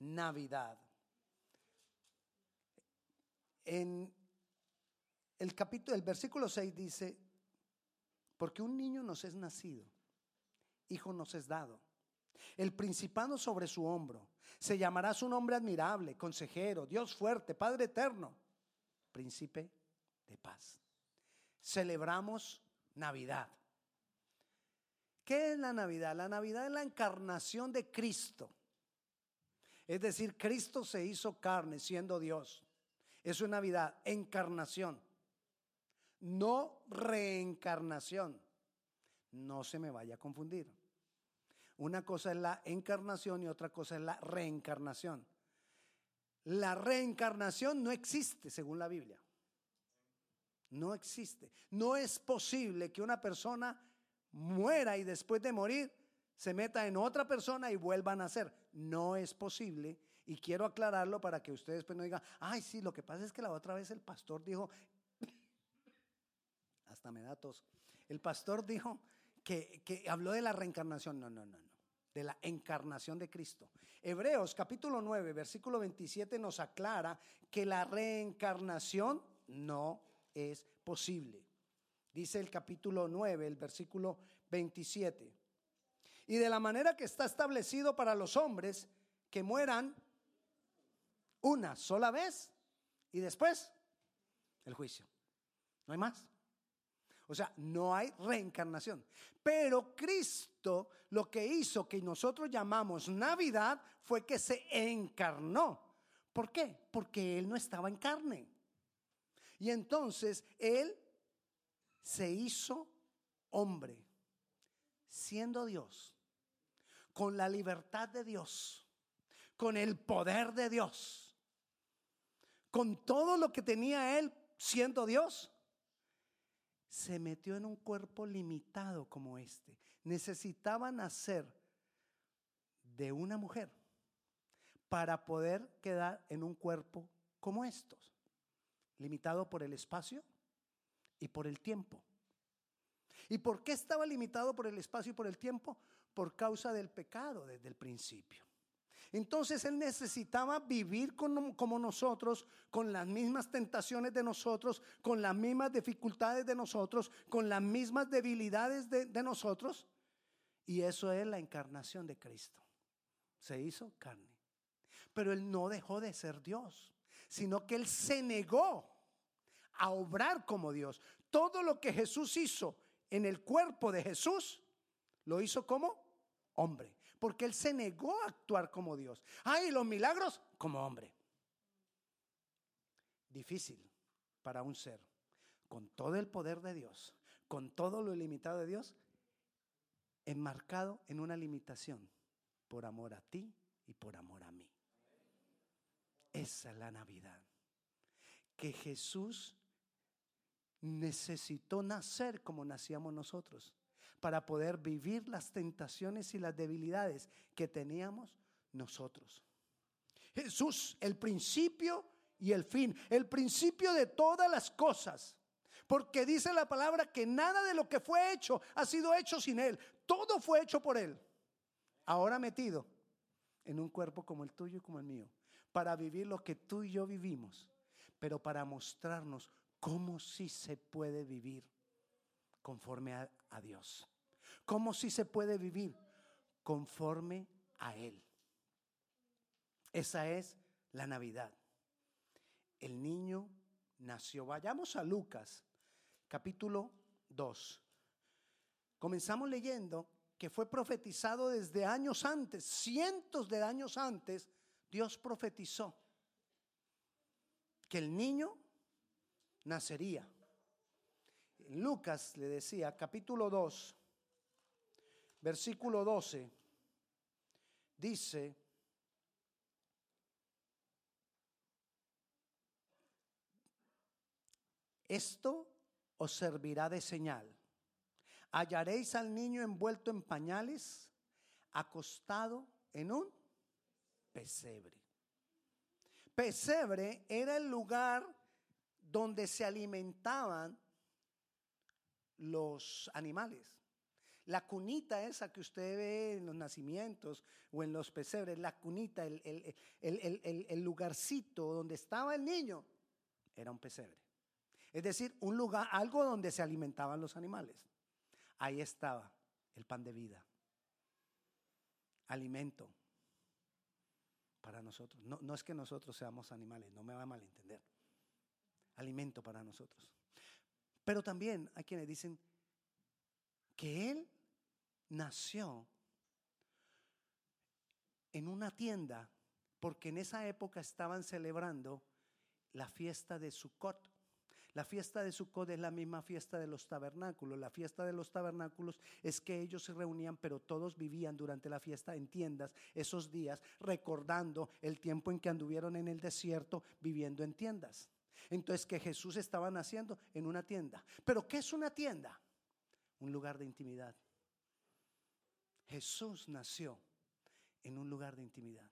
Navidad. En el capítulo, el versículo 6 dice, porque un niño nos es nacido, hijo nos es dado. El principado sobre su hombro. Se llamará su nombre admirable, consejero, Dios fuerte, Padre eterno, príncipe de paz. Celebramos Navidad. ¿Qué es la Navidad? La Navidad es la encarnación de Cristo. Es decir, Cristo se hizo carne siendo Dios. Eso es Navidad, encarnación no reencarnación. No se me vaya a confundir. Una cosa es la encarnación y otra cosa es la reencarnación. La reencarnación no existe según la Biblia. No existe. No es posible que una persona muera y después de morir se meta en otra persona y vuelva a nacer. No es posible. Y quiero aclararlo para que ustedes pues no digan, ay, sí, lo que pasa es que la otra vez el pastor dijo hasta me da tos. El pastor dijo que, que habló de la reencarnación. No, no, no, no. De la encarnación de Cristo. Hebreos capítulo 9, versículo 27 nos aclara que la reencarnación no es posible. Dice el capítulo 9, el versículo 27. Y de la manera que está establecido para los hombres que mueran una sola vez y después el juicio. No hay más. O sea, no hay reencarnación. Pero Cristo lo que hizo que nosotros llamamos Navidad fue que se encarnó. ¿Por qué? Porque Él no estaba en carne. Y entonces Él se hizo hombre, siendo Dios, con la libertad de Dios, con el poder de Dios, con todo lo que tenía Él siendo Dios se metió en un cuerpo limitado como este. Necesitaba nacer de una mujer para poder quedar en un cuerpo como estos, limitado por el espacio y por el tiempo. ¿Y por qué estaba limitado por el espacio y por el tiempo? Por causa del pecado desde el principio. Entonces él necesitaba vivir como nosotros, con las mismas tentaciones de nosotros, con las mismas dificultades de nosotros, con las mismas debilidades de, de nosotros. Y eso es la encarnación de Cristo. Se hizo carne. Pero él no dejó de ser Dios, sino que él se negó a obrar como Dios. Todo lo que Jesús hizo en el cuerpo de Jesús, lo hizo como hombre porque él se negó a actuar como Dios. Ay, los milagros como hombre. Difícil para un ser con todo el poder de Dios, con todo lo ilimitado de Dios, enmarcado en una limitación por amor a ti y por amor a mí. Esa es la Navidad. Que Jesús necesitó nacer como nacíamos nosotros para poder vivir las tentaciones y las debilidades que teníamos nosotros. Jesús, el principio y el fin, el principio de todas las cosas. Porque dice la palabra que nada de lo que fue hecho ha sido hecho sin Él. Todo fue hecho por Él. Ahora metido en un cuerpo como el tuyo y como el mío. Para vivir lo que tú y yo vivimos. Pero para mostrarnos cómo sí se puede vivir conforme a, Dios. ¿Cómo si se puede vivir conforme a Él? Esa es la Navidad. El niño nació. Vayamos a Lucas, capítulo 2. Comenzamos leyendo que fue profetizado desde años antes, cientos de años antes, Dios profetizó que el niño nacería. Lucas le decía, capítulo 2, versículo 12, dice, esto os servirá de señal. Hallaréis al niño envuelto en pañales, acostado en un pesebre. Pesebre era el lugar donde se alimentaban los animales. La cunita esa que usted ve en los nacimientos o en los pesebres, la cunita, el, el, lugarcito donde estaba el niño, era un pesebre. Es decir, un lugar, algo donde se alimentaban los animales. Ahí estaba el pan de vida, alimento para nosotros. No, no es que nosotros seamos animales, no me va a malentender. Alimento para nosotros. Pero también hay quienes dicen que Él nació en una tienda porque en esa época estaban celebrando la fiesta de Sukkot. La fiesta de Sukkot es la misma fiesta de los tabernáculos. La fiesta de los tabernáculos es que ellos se reunían, pero todos vivían durante la fiesta en tiendas esos días, recordando el tiempo en que anduvieron en el desierto viviendo en tiendas. Entonces que Jesús estaba naciendo en una tienda. ¿Pero qué es una tienda? Un lugar de intimidad. Jesús nació en un lugar de intimidad.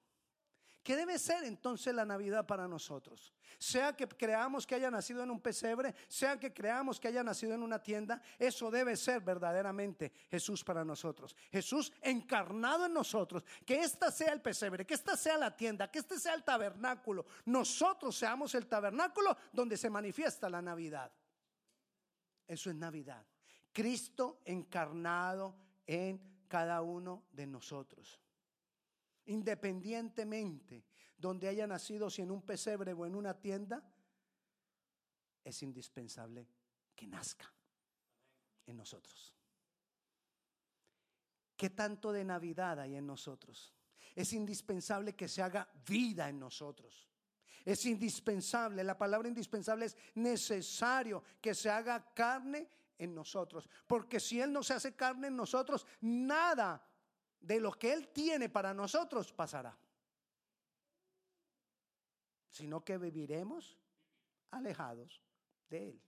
¿Qué debe ser entonces la Navidad para nosotros? Sea que creamos que haya nacido en un pesebre, sea que creamos que haya nacido en una tienda, eso debe ser verdaderamente Jesús para nosotros. Jesús encarnado en nosotros, que esta sea el pesebre, que esta sea la tienda, que este sea el tabernáculo. Nosotros seamos el tabernáculo donde se manifiesta la Navidad. Eso es Navidad. Cristo encarnado en cada uno de nosotros independientemente donde haya nacido, si en un pesebre o en una tienda, es indispensable que nazca en nosotros. ¿Qué tanto de Navidad hay en nosotros? Es indispensable que se haga vida en nosotros. Es indispensable, la palabra indispensable es necesario que se haga carne en nosotros. Porque si Él no se hace carne en nosotros, nada de lo que Él tiene para nosotros pasará, sino que viviremos alejados de Él.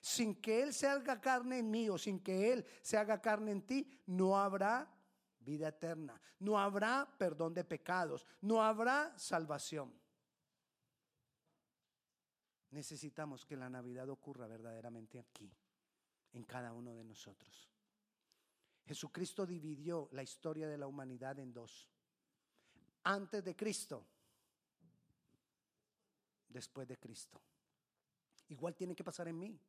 Sin que Él se haga carne en mí o sin que Él se haga carne en ti, no habrá vida eterna, no habrá perdón de pecados, no habrá salvación. Necesitamos que la Navidad ocurra verdaderamente aquí, en cada uno de nosotros. Jesucristo dividió la historia de la humanidad en dos. Antes de Cristo, después de Cristo. Igual tiene que pasar en mí.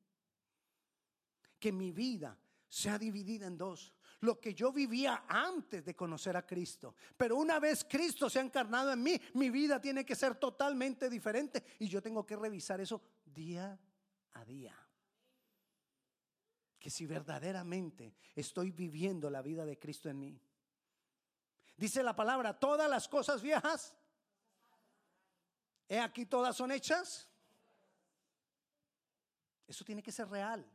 Que mi vida sea dividida en dos. Lo que yo vivía antes de conocer a Cristo. Pero una vez Cristo se ha encarnado en mí, mi vida tiene que ser totalmente diferente. Y yo tengo que revisar eso día a día que si verdaderamente estoy viviendo la vida de Cristo en mí. Dice la palabra, todas las cosas viejas, he aquí todas son hechas. Eso tiene que ser real.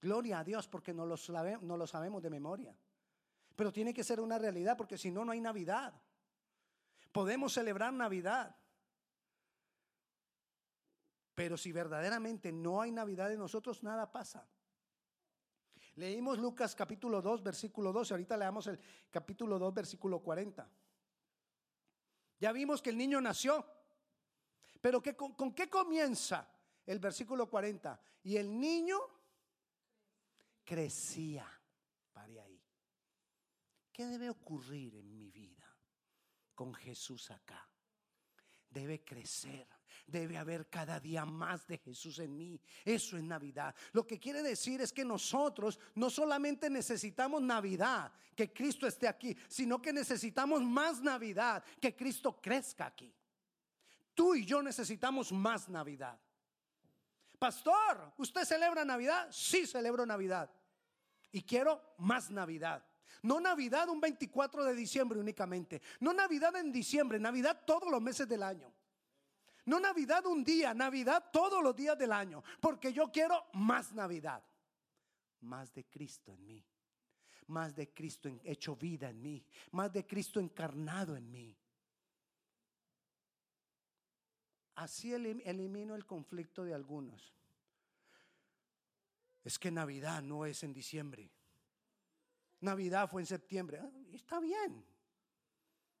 Gloria a Dios porque no lo, no lo sabemos de memoria. Pero tiene que ser una realidad porque si no, no hay Navidad. Podemos celebrar Navidad. Pero si verdaderamente no hay Navidad en nosotros, nada pasa. Leímos Lucas capítulo 2, versículo 12. Ahorita leamos el capítulo 2, versículo 40. Ya vimos que el niño nació. Pero con, ¿con qué comienza el versículo 40? Y el niño crecía. Pare ahí. ¿Qué debe ocurrir en mi vida con Jesús acá? Debe crecer Debe haber cada día más de Jesús en mí. Eso es Navidad. Lo que quiere decir es que nosotros no solamente necesitamos Navidad, que Cristo esté aquí, sino que necesitamos más Navidad, que Cristo crezca aquí. Tú y yo necesitamos más Navidad. Pastor, ¿usted celebra Navidad? Sí, celebro Navidad. Y quiero más Navidad. No Navidad un 24 de diciembre únicamente. No Navidad en diciembre, Navidad todos los meses del año. No Navidad un día, Navidad todos los días del año, porque yo quiero más Navidad, más de Cristo en mí, más de Cristo hecho vida en mí, más de Cristo encarnado en mí. Así elimino el conflicto de algunos. Es que Navidad no es en diciembre. Navidad fue en septiembre. Ah, está bien.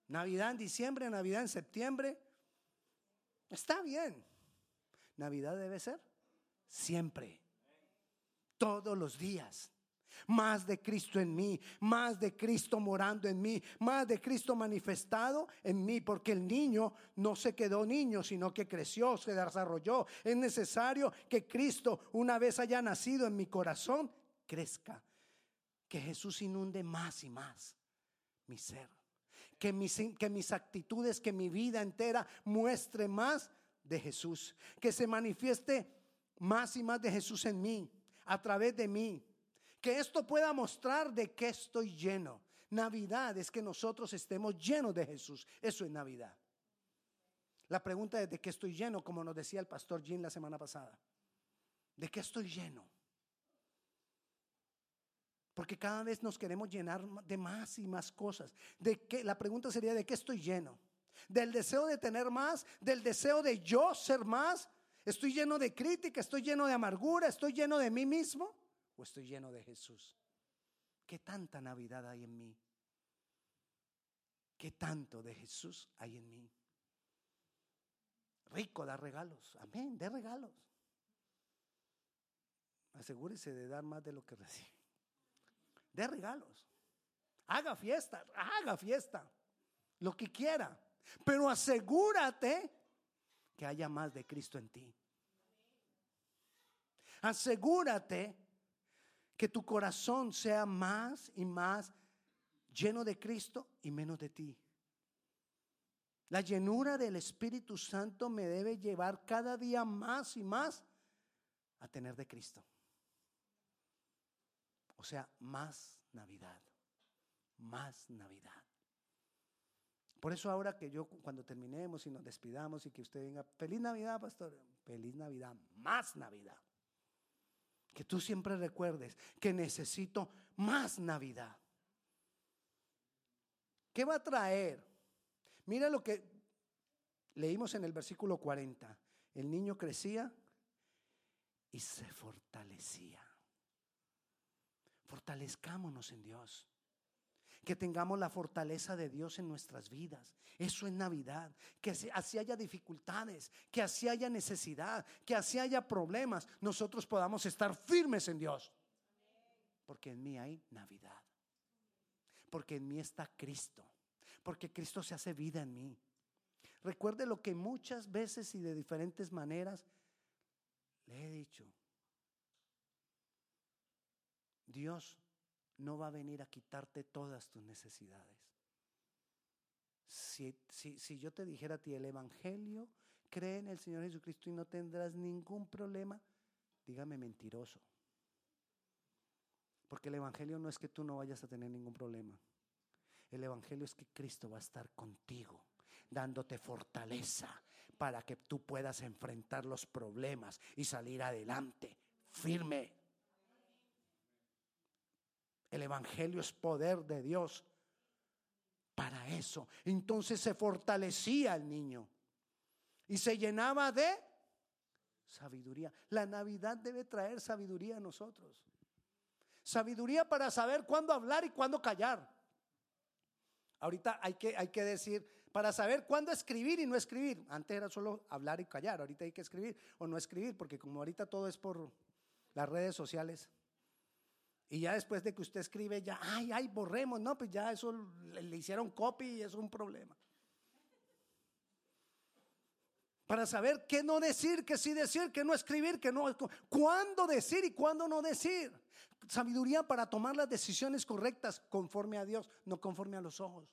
Navidad en diciembre, Navidad en septiembre. Está bien. Navidad debe ser siempre, todos los días. Más de Cristo en mí, más de Cristo morando en mí, más de Cristo manifestado en mí, porque el niño no se quedó niño, sino que creció, se desarrolló. Es necesario que Cristo, una vez haya nacido en mi corazón, crezca. Que Jesús inunde más y más mi ser. Que mis, que mis actitudes, que mi vida entera muestre más de Jesús. Que se manifieste más y más de Jesús en mí, a través de mí. Que esto pueda mostrar de qué estoy lleno. Navidad es que nosotros estemos llenos de Jesús. Eso es Navidad. La pregunta es de qué estoy lleno, como nos decía el pastor Jim la semana pasada. ¿De qué estoy lleno? Porque cada vez nos queremos llenar de más y más cosas. De qué, la pregunta sería, ¿de qué estoy lleno? ¿Del deseo de tener más? ¿Del deseo de yo ser más? ¿Estoy lleno de crítica? ¿Estoy lleno de amargura? ¿Estoy lleno de mí mismo? ¿O estoy lleno de Jesús? ¿Qué tanta Navidad hay en mí? ¿Qué tanto de Jesús hay en mí? Rico da regalos. Amén, de regalos. Asegúrese de dar más de lo que recibe de regalos. Haga fiesta, haga fiesta, lo que quiera. Pero asegúrate que haya más de Cristo en ti. Asegúrate que tu corazón sea más y más lleno de Cristo y menos de ti. La llenura del Espíritu Santo me debe llevar cada día más y más a tener de Cristo. O sea, más Navidad, más Navidad. Por eso ahora que yo cuando terminemos y nos despidamos y que usted venga, feliz Navidad, pastor, feliz Navidad, más Navidad. Que tú siempre recuerdes que necesito más Navidad. ¿Qué va a traer? Mira lo que leímos en el versículo 40. El niño crecía y se fortalecía. Fortalezcámonos en Dios. Que tengamos la fortaleza de Dios en nuestras vidas. Eso es Navidad. Que así haya dificultades, que así haya necesidad, que así haya problemas, nosotros podamos estar firmes en Dios. Porque en mí hay Navidad. Porque en mí está Cristo. Porque Cristo se hace vida en mí. Recuerde lo que muchas veces y de diferentes maneras le he dicho. Dios no va a venir a quitarte todas tus necesidades. Si, si, yo te dijera a ti el Evangelio, cree en el Señor Jesucristo y no tendrás ningún problema, dígame mentiroso. Porque el Evangelio no es que tú no vayas a tener ningún problema. El Evangelio es que Cristo va a estar contigo, dándote fortaleza para que tú puedas enfrentar los problemas y salir adelante, firme. El Evangelio es poder de Dios para eso. Entonces se fortalecía el niño y se llenaba de sabiduría. La Navidad debe traer sabiduría a nosotros. Sabiduría para saber cuándo hablar y cuándo callar. Ahorita hay que, hay que decir, para saber cuándo escribir y no escribir. Antes era solo hablar y callar, ahorita hay que escribir o no escribir, porque como ahorita todo es por las redes sociales. Y ya después de que usted escribe, ya, ay, ay, borremos, no, pues ya eso le, hicieron copy y es un problema. Para saber qué no decir, qué sí decir, qué no escribir, qué no, cuándo decir y cuándo no decir. Sabiduría para tomar las decisiones correctas conforme a Dios, no conforme a los ojos.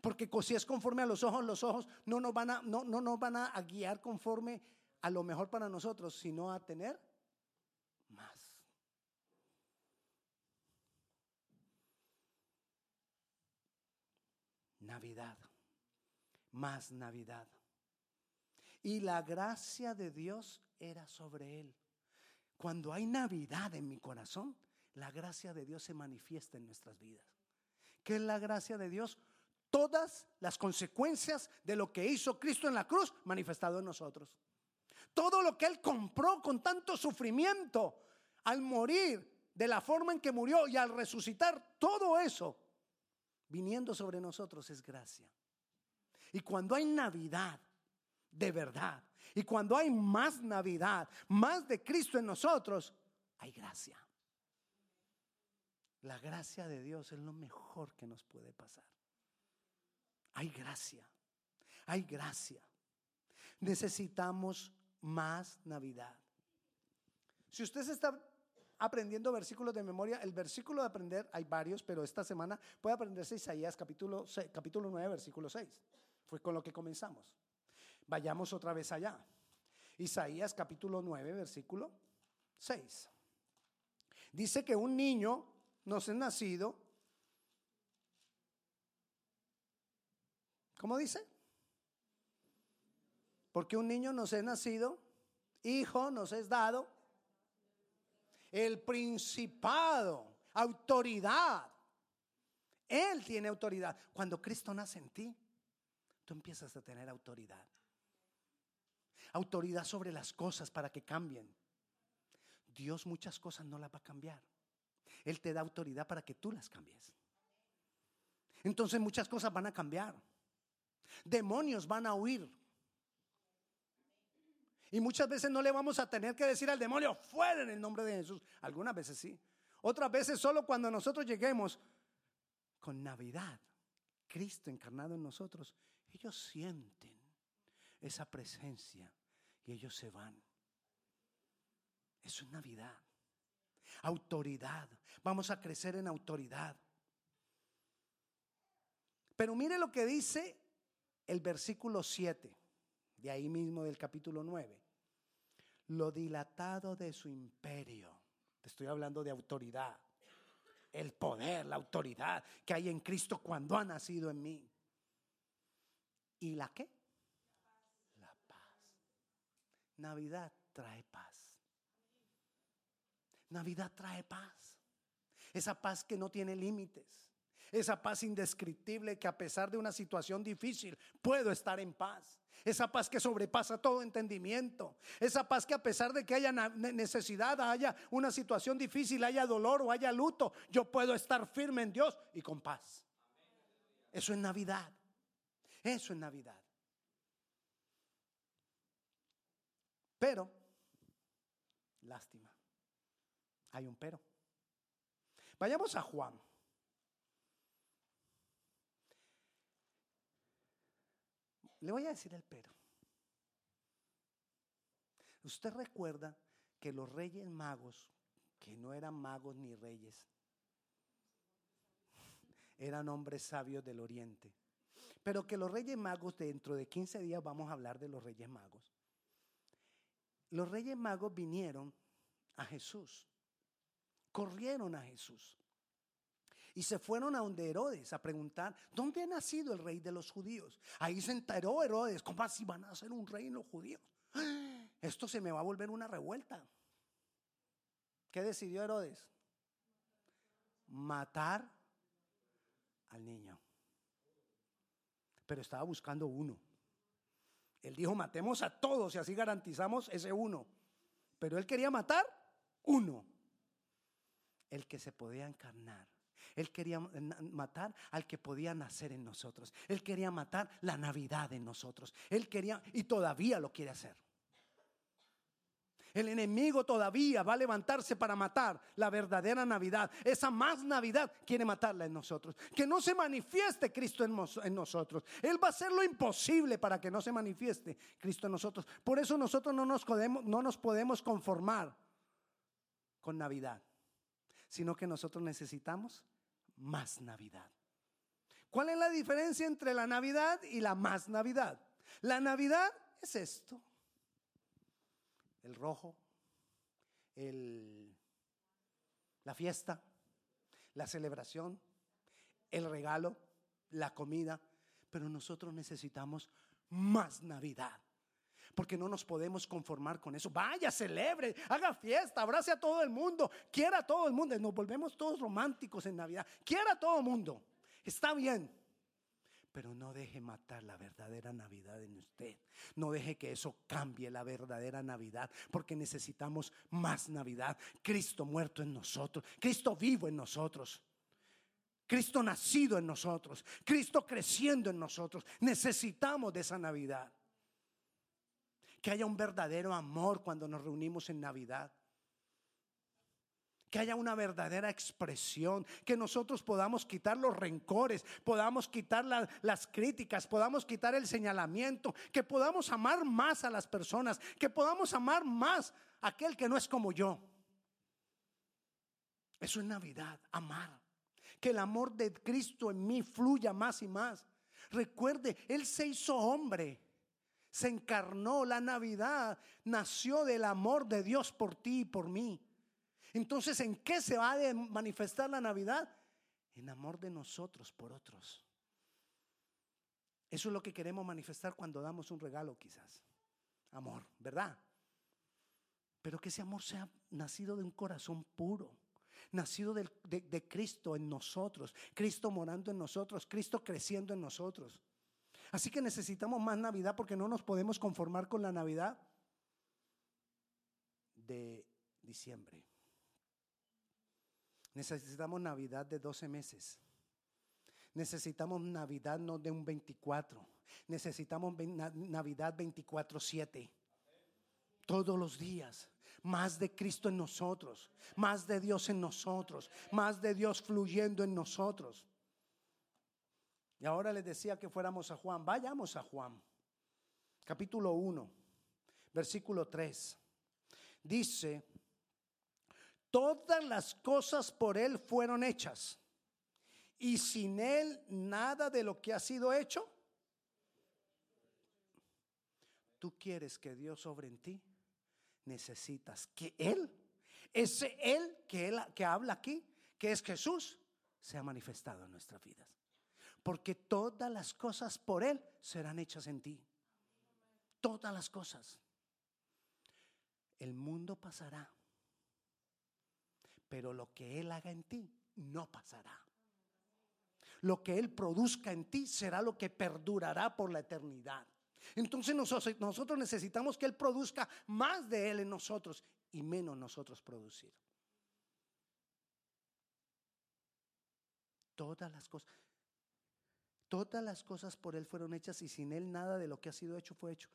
Porque si es conforme a los ojos, los ojos no nos van a, no, no nos van a guiar conforme a lo mejor para nosotros, sino a tener más. Navidad, más Navidad. Y la gracia de Dios era sobre él. Cuando hay Navidad en mi corazón, la gracia de Dios se manifiesta en nuestras vidas. ¿Qué es la gracia de Dios? Todas las consecuencias de lo que hizo Cristo en la cruz manifestado en nosotros. Todo lo que Él compró con tanto sufrimiento al morir, de la forma en que murió y al resucitar, todo eso viniendo sobre nosotros es gracia. Y cuando hay Navidad, de verdad, y cuando hay más Navidad, más de Cristo en nosotros, hay gracia. La gracia de Dios es lo mejor que nos puede pasar. Hay gracia, hay gracia. Necesitamos más Navidad. Si usted se está aprendiendo versículos de memoria, el versículo de aprender, hay varios, pero esta semana puede aprenderse Isaías capítulo, capítulo 9, versículo 6. Fue con lo que comenzamos. Vayamos otra vez allá. Isaías capítulo 9, versículo 6. Dice que un niño nos es nacido. ¿Cómo dice? Porque un niño nos es nacido, hijo nos es dado, el principado, autoridad. Él tiene autoridad. Cuando Cristo nace en ti, tú empiezas a tener autoridad. Autoridad sobre las cosas para que cambien. Dios muchas cosas no las va a cambiar. Él te da autoridad para que tú las cambies. Entonces muchas cosas van a cambiar. Demonios van a huir. Y muchas veces no le vamos a tener que decir al demonio, fuera en el nombre de Jesús. Algunas veces sí. Otras veces solo cuando nosotros lleguemos con Navidad, Cristo encarnado en nosotros, ellos sienten esa presencia y ellos se van. Eso es Navidad. Autoridad. Vamos a crecer en autoridad. Pero mire lo que dice el versículo 7, de ahí mismo del capítulo 9. Lo dilatado de su imperio. Te estoy hablando de autoridad. El poder, la autoridad que hay en Cristo cuando ha nacido en mí. ¿Y la qué? La paz. Navidad trae paz. Navidad trae paz. Esa paz que no tiene límites. Esa paz indescriptible que a pesar de una situación difícil puedo estar en paz. Esa paz que sobrepasa todo entendimiento. Esa paz que a pesar de que haya necesidad, haya una situación difícil, haya dolor o haya luto, yo puedo estar firme en Dios y con paz. Eso es Navidad. Eso es Navidad. Pero, lástima. Hay un pero. Vayamos a Juan. Le voy a decir el pero. Usted recuerda que los reyes magos, que no eran magos ni reyes, eran hombres sabios del oriente. Pero que los reyes magos, dentro de 15 días vamos a hablar de los reyes magos. Los reyes magos vinieron a Jesús corrieron a Jesús. Y se fueron a donde Herodes a preguntar, ¿dónde ha nacido el rey de los judíos? Ahí se enteró Herodes, ¿cómo así van a ser un rey en los judíos? Esto se me va a volver una revuelta. ¿Qué decidió Herodes? Matar al niño. Pero estaba buscando uno. Él dijo, matemos a todos y así garantizamos ese uno. Pero él quería matar uno el que se podía encarnar. Él quería matar al que podía nacer en nosotros. Él quería matar la Navidad en nosotros. Él quería y todavía lo quiere hacer. El enemigo todavía va a levantarse para matar la verdadera Navidad. Esa más Navidad quiere matarla en nosotros. Que no se manifieste Cristo en, nosotros. Él va a hacer lo imposible para que no se manifieste Cristo en nosotros. Por eso nosotros no nos podemos, no nos podemos conformar con Navidad sino que nosotros necesitamos más Navidad. ¿Cuál es la diferencia entre la Navidad y la más Navidad? La Navidad es esto. El rojo, el, la fiesta, la celebración, el regalo, la comida, pero nosotros necesitamos más Navidad porque no nos podemos conformar con eso. Vaya, celebre, haga fiesta, abrace a todo el mundo, quiera a todo el mundo. Nos volvemos todos románticos en Navidad. Quiera a todo el mundo. Está bien. Pero no deje matar la verdadera Navidad en usted. No deje que eso cambie la verdadera Navidad, porque necesitamos más Navidad. Cristo muerto en nosotros, Cristo vivo en nosotros. Cristo nacido en nosotros, Cristo creciendo en nosotros. Necesitamos de esa Navidad que haya un verdadero amor cuando nos reunimos en Navidad. que haya una verdadera expresión, que nosotros podamos quitar los rencores, podamos quitar las críticas, podamos quitar el señalamiento, que podamos amar más a las personas, que podamos amar más a aquel que no es como yo. Eso es Navidad, amar. Que el amor de Cristo en mí fluya más y más. Recuerde, Él se hizo hombre, se encarnó. La Navidad nació del amor de Dios por ti y por mí. Entonces, ¿en qué se va a manifestar la Navidad? En amor de nosotros por otros. Eso es lo que queremos manifestar cuando damos un regalo, quizás. Amor, ¿verdad? Pero que ese amor sea nacido de un corazón puro, nacido de, de, Cristo en nosotros, Cristo morando en nosotros, Cristo creciendo en nosotros. Así que necesitamos más Navidad porque no nos podemos conformar con la Navidad de diciembre. Necesitamos Navidad de 12 meses. Necesitamos Navidad no de un 24. Necesitamos Navidad 24/7. Todos los días. Más de Cristo en nosotros. Más de Dios en nosotros. Más de Dios fluyendo en nosotros. Y ahora les decía que fuéramos a Juan. Vayamos a Juan. Capítulo 1. Versículo 3. Dice Todas las cosas por Él fueron hechas. Y sin Él nada de lo que ha sido hecho. Tú quieres que Dios sobre en ti. Necesitas que Él, ese Él que, él que habla aquí, que es Jesús, sea manifestado en nuestras vidas. Porque todas las cosas por Él serán hechas en ti. Todas las cosas. El mundo pasará pero lo que Él haga en ti no pasará. Lo que Él produzca en ti será lo que perdurará por la eternidad. Entonces nosotros necesitamos que Él produzca más de Él en nosotros y menos nosotros producir. Todas las cosas, todas las cosas por Él fueron hechas y sin Él nada de lo que ha sido hecho fue hecho.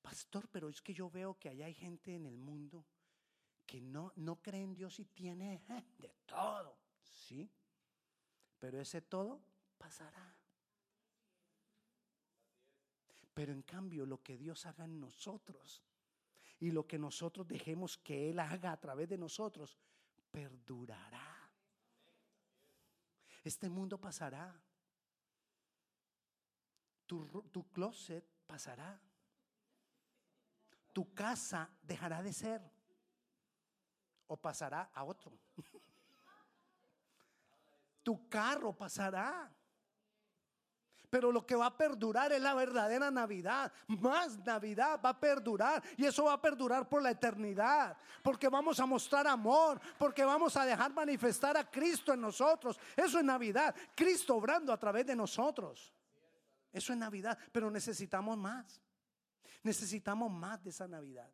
Pastor, pero es que yo veo que allá hay gente en el mundo que no, no cree en Dios y tiene eh, de todo, ¿sí? Pero ese todo pasará. Pero en cambio lo que Dios haga en nosotros y lo que nosotros dejemos que Él haga a través de nosotros, perdurará. Este mundo pasará. Tu, tu closet pasará. Tu casa dejará de ser o pasará a otro. tu carro pasará. Pero lo que va a perdurar es la verdadera Navidad. Más Navidad va a perdurar. Y eso va a perdurar por la eternidad. Porque vamos a mostrar amor. Porque vamos a dejar manifestar a Cristo en nosotros. Eso es Navidad. Cristo obrando a través de nosotros. Eso es Navidad. Pero necesitamos más. Necesitamos más de esa Navidad.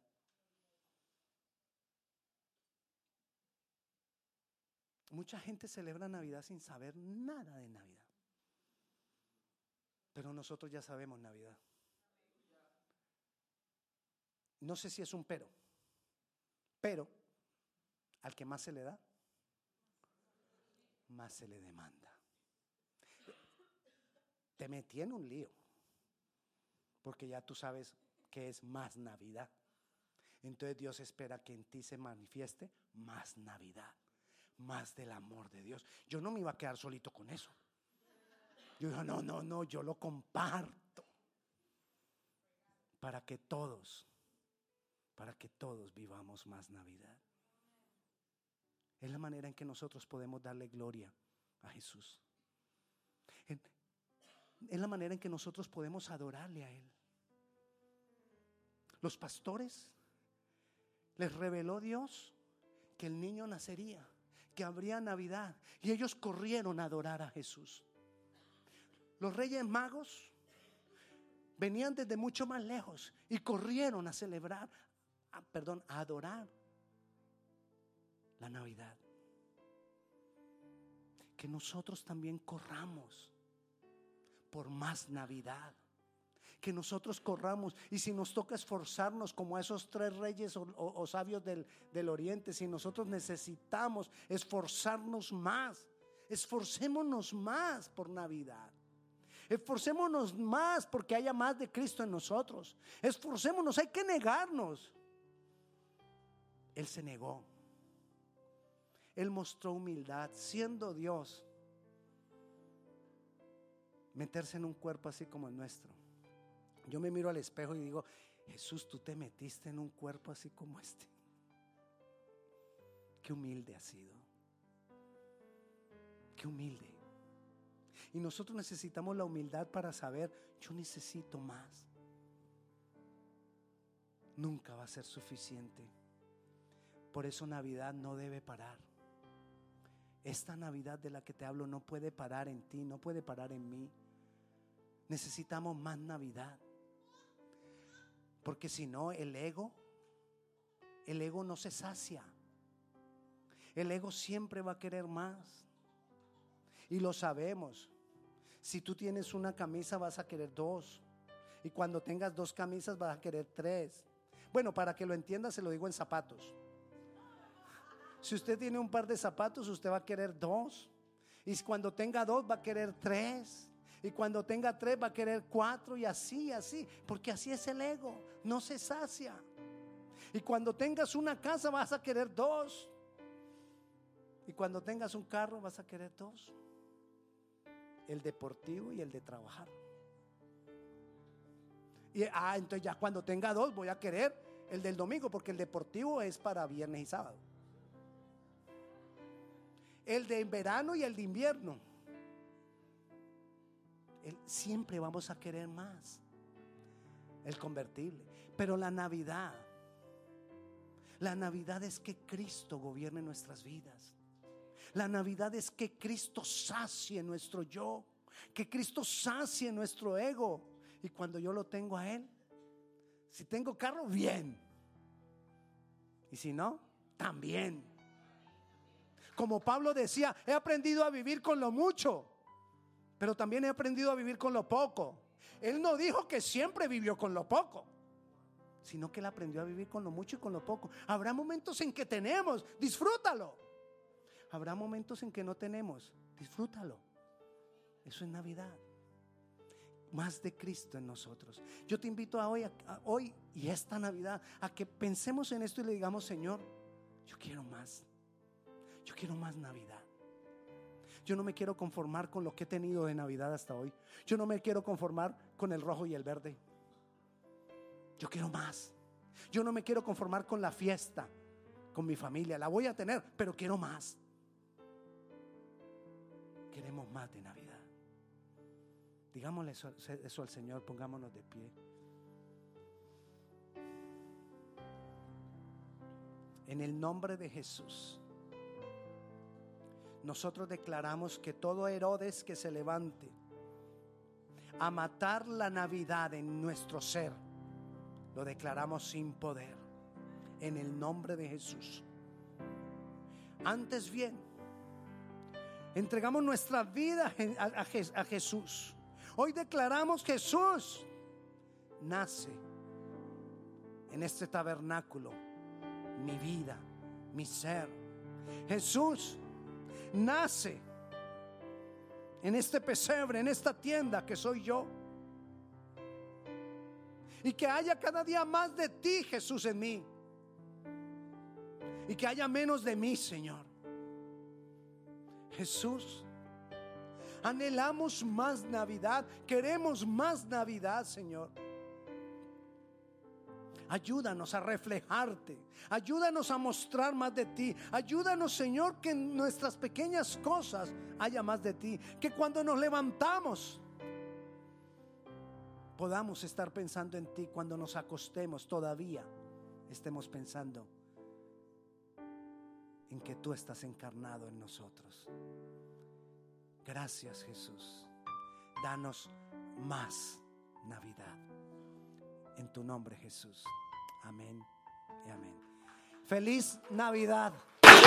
Mucha gente celebra Navidad sin saber nada de Navidad. Pero nosotros ya sabemos Navidad. No sé si es un pero, pero al que más se le da, más se le demanda. Te metí en un lío, porque ya tú sabes que es más Navidad. Entonces Dios espera que en ti se manifieste más Navidad más del amor de Dios. Yo no me iba a quedar solito con eso. Yo digo, no, no, no, yo lo comparto. Para que todos, para que todos vivamos más Navidad. Es la manera en que nosotros podemos darle gloria a Jesús. Es la manera en que nosotros podemos adorarle a Él. Los pastores les reveló Dios que el niño nacería que habría Navidad y ellos corrieron a adorar a Jesús. Los reyes magos venían desde mucho más lejos y corrieron a celebrar, perdón, a adorar la Navidad. Que nosotros también corramos por más Navidad. que nosotros corramos. Y si nos toca esforzarnos como a esos tres reyes o, sabios del, del oriente, si nosotros necesitamos esforzarnos más, esforcémonos más por Navidad. Esforcémonos más porque haya más de Cristo en nosotros. Esforcémonos, hay que negarnos. Él se negó. Él mostró humildad, siendo Dios, meterse en un cuerpo así como el nuestro. Yo me miro al espejo y digo, Jesús, tú te metiste en un cuerpo así como este. Qué humilde ha sido. Qué humilde. Y nosotros necesitamos la humildad para saber, yo necesito más. Nunca va a ser suficiente. Por eso Navidad no debe parar. Esta Navidad de la que te hablo no puede parar en ti, no puede parar en mí. Necesitamos más Navidad. Porque si no, el ego, el ego no se sacia. El ego siempre va a querer más. Y lo sabemos. Si tú tienes una camisa vas a querer dos. Y cuando tengas dos camisas vas a querer tres. Bueno, para que lo entiendas se lo digo en zapatos. Si usted tiene un par de zapatos, usted va a querer dos. Y cuando tenga dos, va a querer tres. Y cuando tenga tres, va a querer cuatro. Y así, así. Porque así es el ego. No se sacia. Y cuando tengas una casa, vas a querer dos. Y cuando tengas un carro, vas a querer dos. El deportivo y el de trabajar. Y ah, entonces ya cuando tenga dos, voy a querer el del domingo, porque el deportivo es para viernes y sábado el de verano y el de invierno. Siempre vamos a querer más. El convertible. Pero la Navidad, la Navidad es que Cristo gobierne nuestras vidas. La Navidad es que Cristo sacie nuestro yo, que Cristo sacie nuestro ego. Y cuando yo lo tengo a Él, si tengo carro, bien. Y si no, también. Como Pablo decía, he aprendido a vivir con lo mucho, pero también he aprendido a vivir con lo poco. Él no dijo que siempre vivió con lo poco, sino que él aprendió a vivir con lo mucho y con lo poco. Habrá momentos en que tenemos, disfrútalo. Habrá momentos en que no tenemos, disfrútalo. Eso es Navidad. Más de Cristo en nosotros. Yo te invito a hoy, a hoy y esta Navidad a que pensemos en esto y le digamos, Señor, yo quiero más. Yo quiero más Navidad. Yo no me quiero conformar con lo que he tenido de Navidad hasta hoy. Yo no me quiero conformar con el rojo y el verde. Yo quiero más. Yo no me quiero conformar con la fiesta, con mi familia. La voy a tener, pero quiero más. Queremos más de Navidad. Digámosle eso, eso al Señor, pongámonos de pie. En el nombre de Jesús nosotros declaramos que todo Herodes que se levante a matar la Navidad en nuestro ser, lo declaramos sin poder, en el nombre de Jesús. Antes bien, entregamos nuestra vida a, Jesús. Hoy declaramos Jesús nace en este tabernáculo, mi vida, mi ser. Jesús nace en este pesebre, en esta tienda que soy yo. Y que haya cada día más de ti, Jesús, en mí. Y que haya menos de mí, Señor. Jesús, anhelamos más Navidad, queremos más Navidad, Señor. Ayúdanos a reflejarte. Ayúdanos a mostrar más de ti. Ayúdanos, Señor, que en nuestras pequeñas cosas haya más de ti. Que cuando nos levantamos podamos estar pensando en ti. Cuando nos acostemos todavía estemos pensando en que tú estás encarnado en nosotros. Gracias Jesús. Danos más Navidad en tu nombre, Jesús. Amén y amén. Feliz Navidad.